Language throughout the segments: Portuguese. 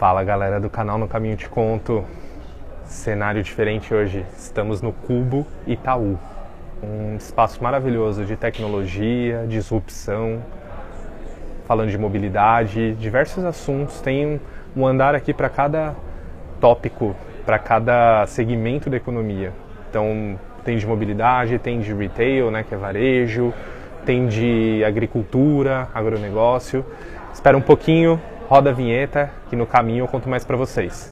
Fala galera do canal No Caminho Te Conto. Cenário diferente hoje. Estamos no Cubo Itaú. Um espaço maravilhoso de tecnologia, disrupção, falando de mobilidade, diversos assuntos. Tem um andar aqui para cada tópico, para cada segmento da economia. Então, tem de mobilidade, tem de retail, né, que é varejo, tem de agricultura, agronegócio. Espera um pouquinho, roda a vinheta, que no caminho eu conto mais para vocês.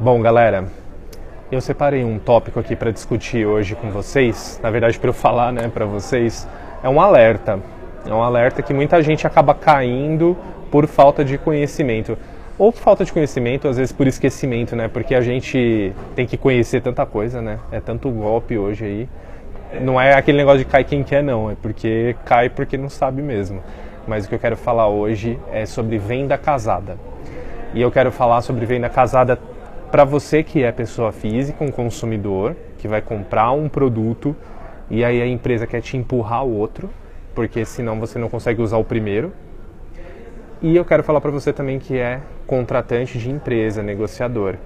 Bom, galera, eu separei um tópico aqui para discutir hoje com vocês. Na verdade, para eu falar, né, para vocês, é um alerta. É um alerta que muita gente acaba caindo por falta de conhecimento. Ou por falta de conhecimento, às vezes por esquecimento, né? Porque a gente tem que conhecer tanta coisa, né? É tanto golpe hoje aí. Não é aquele negócio de cai quem quer, não. É porque cai porque não sabe mesmo. Mas o que eu quero falar hoje é sobre venda casada. E eu quero falar sobre venda casada para você que é pessoa física, um consumidor, que vai comprar um produto e aí a empresa quer te empurrar o outro, porque senão você não consegue usar o primeiro. E eu quero falar para você também que é contratante de empresa, negociador,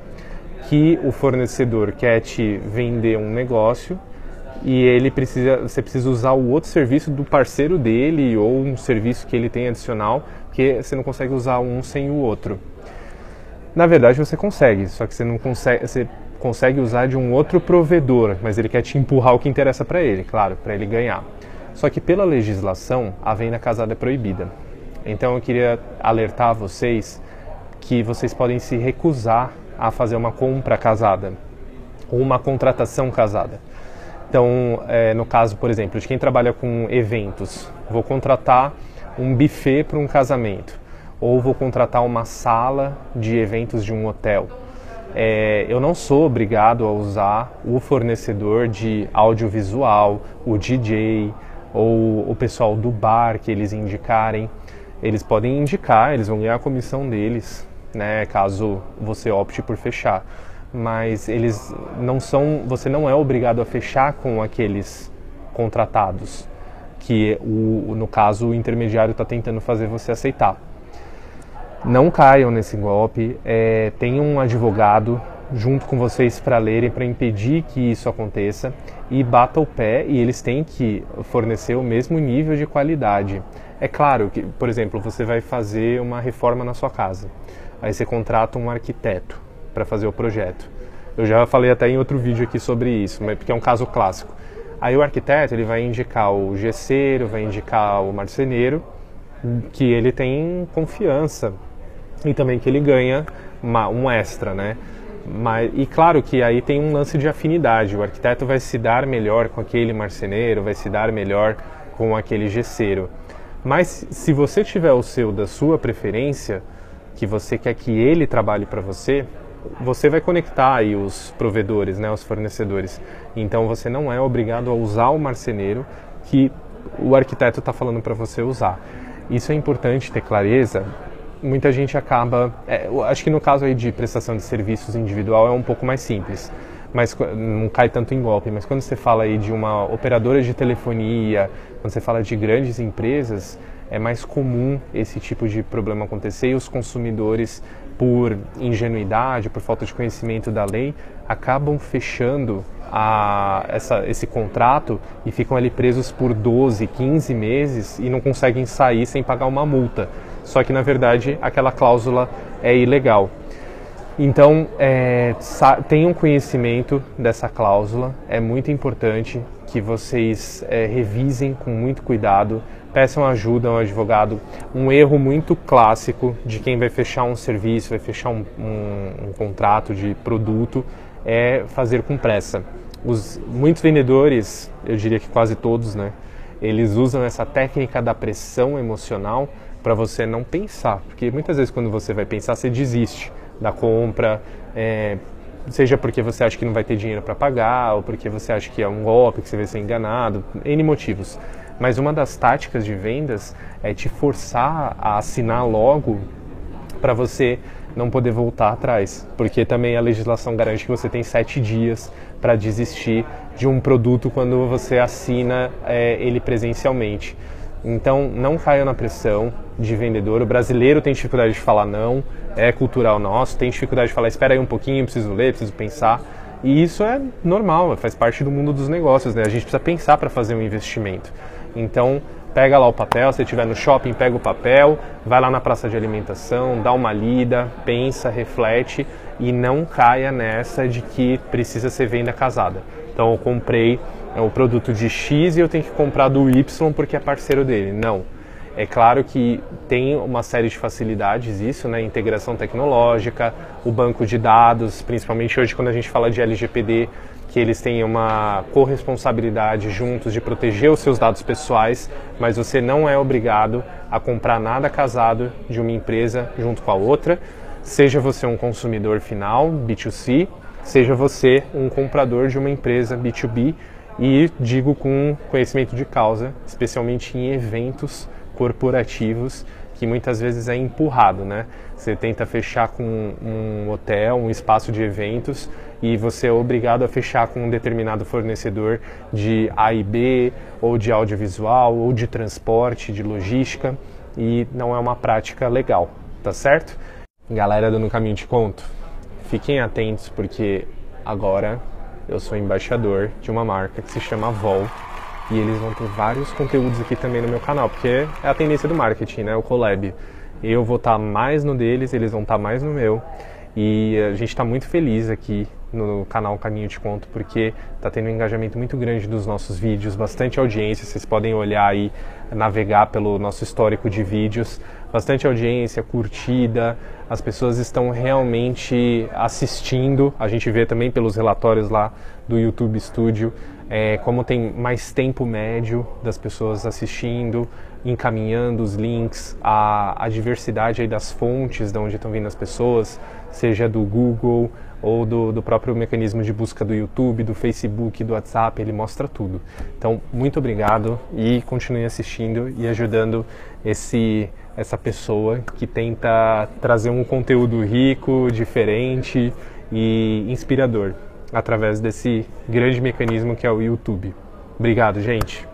que o fornecedor quer te vender um negócio e ele precisa, você precisa usar o outro serviço do parceiro dele ou um serviço que ele tem adicional, porque você não consegue usar um sem o outro. Na verdade você consegue, só que você não consegue, você consegue usar de um outro provedor, mas ele quer te empurrar o que interessa para ele, claro, para ele ganhar. Só que pela legislação, a venda casada é proibida. Então eu queria alertar vocês que vocês podem se recusar a fazer uma compra casada ou uma contratação casada. Então, é, no caso, por exemplo, de quem trabalha com eventos, vou contratar um buffet para um casamento ou vou contratar uma sala de eventos de um hotel. É, eu não sou obrigado a usar o fornecedor de audiovisual, o DJ ou o pessoal do bar que eles indicarem. Eles podem indicar, eles vão ganhar a comissão deles, né, caso você opte por fechar. Mas eles não são, você não é obrigado a fechar com aqueles contratados, que o, no caso o intermediário está tentando fazer você aceitar. Não caiam nesse golpe. É, tenham um advogado junto com vocês para lerem, para impedir que isso aconteça e bata o pé e eles têm que fornecer o mesmo nível de qualidade. É claro que, por exemplo, você vai fazer uma reforma na sua casa. Aí você contrata um arquiteto para fazer o projeto. Eu já falei até em outro vídeo aqui sobre isso, porque é um caso clássico. Aí o arquiteto ele vai indicar o gesseiro, vai indicar o marceneiro, que ele tem confiança e também que ele ganha uma, um extra, né? Mas, e claro que aí tem um lance de afinidade. O arquiteto vai se dar melhor com aquele marceneiro, vai se dar melhor com aquele gesseiro. Mas se você tiver o seu da sua preferência, que você quer que ele trabalhe para você, você vai conectar aí os provedores, né, os fornecedores. Então você não é obrigado a usar o marceneiro que o arquiteto está falando para você usar. Isso é importante ter clareza muita gente acaba. É, acho que no caso aí de prestação de serviços individual é um pouco mais simples, mas não cai tanto em golpe. Mas quando você fala aí de uma operadora de telefonia, quando você fala de grandes empresas, é mais comum esse tipo de problema acontecer e os consumidores, por ingenuidade, por falta de conhecimento da lei, acabam fechando a, essa, esse contrato e ficam ali presos por 12, 15 meses e não conseguem sair sem pagar uma multa só que na verdade aquela cláusula é ilegal. Então, é, tenham conhecimento dessa cláusula, é muito importante que vocês é, revisem com muito cuidado, peçam ajuda ao advogado. Um erro muito clássico de quem vai fechar um serviço, vai fechar um, um, um contrato de produto, é fazer com pressa. Os, muitos vendedores, eu diria que quase todos, né, eles usam essa técnica da pressão emocional para você não pensar, porque muitas vezes quando você vai pensar você desiste da compra, é, seja porque você acha que não vai ter dinheiro para pagar ou porque você acha que é um golpe, que você vai ser enganado, n motivos. Mas uma das táticas de vendas é te forçar a assinar logo para você não poder voltar atrás, porque também a legislação garante que você tem sete dias para desistir de um produto quando você assina é, ele presencialmente. Então, não caia na pressão de vendedor. O brasileiro tem dificuldade de falar não, é cultural nosso, tem dificuldade de falar espera aí um pouquinho, preciso ler, preciso pensar. E isso é normal, faz parte do mundo dos negócios, né? A gente precisa pensar para fazer um investimento. Então, pega lá o papel, se estiver no shopping, pega o papel, vai lá na praça de alimentação, dá uma lida, pensa, reflete e não caia nessa de que precisa ser venda casada. Então, eu comprei o produto de X e eu tenho que comprar do Y porque é parceiro dele. Não. É claro que tem uma série de facilidades isso, né? Integração tecnológica, o banco de dados, principalmente hoje quando a gente fala de LGPD, que eles têm uma corresponsabilidade juntos de proteger os seus dados pessoais, mas você não é obrigado a comprar nada casado de uma empresa junto com a outra, seja você um consumidor final, B2C, seja você um comprador de uma empresa B2B e digo com conhecimento de causa, especialmente em eventos corporativos que muitas vezes é empurrado, né? Você tenta fechar com um hotel, um espaço de eventos e você é obrigado a fechar com um determinado fornecedor de A e B, ou de audiovisual, ou de transporte, de logística, e não é uma prática legal, tá certo? Galera do No Caminho de Conto, fiquem atentos porque agora eu sou embaixador de uma marca que se chama Vol e eles vão ter vários conteúdos aqui também no meu canal, porque é a tendência do marketing, né? O collab. Eu vou estar tá mais no deles, eles vão estar tá mais no meu. E a gente está muito feliz aqui no canal Caminho de Conto, porque está tendo um engajamento muito grande dos nossos vídeos, bastante audiência. Vocês podem olhar aí, navegar pelo nosso histórico de vídeos, bastante audiência, curtida. As pessoas estão realmente assistindo. A gente vê também pelos relatórios lá do YouTube Studio é, como tem mais tempo médio das pessoas assistindo, encaminhando os links, a, a diversidade das fontes de onde estão vindo as pessoas, seja do Google ou do, do próprio mecanismo de busca do YouTube, do Facebook, do WhatsApp, ele mostra tudo. Então, muito obrigado e continue assistindo e ajudando esse essa pessoa que tenta trazer um conteúdo rico, diferente e inspirador através desse grande mecanismo que é o YouTube. Obrigado, gente.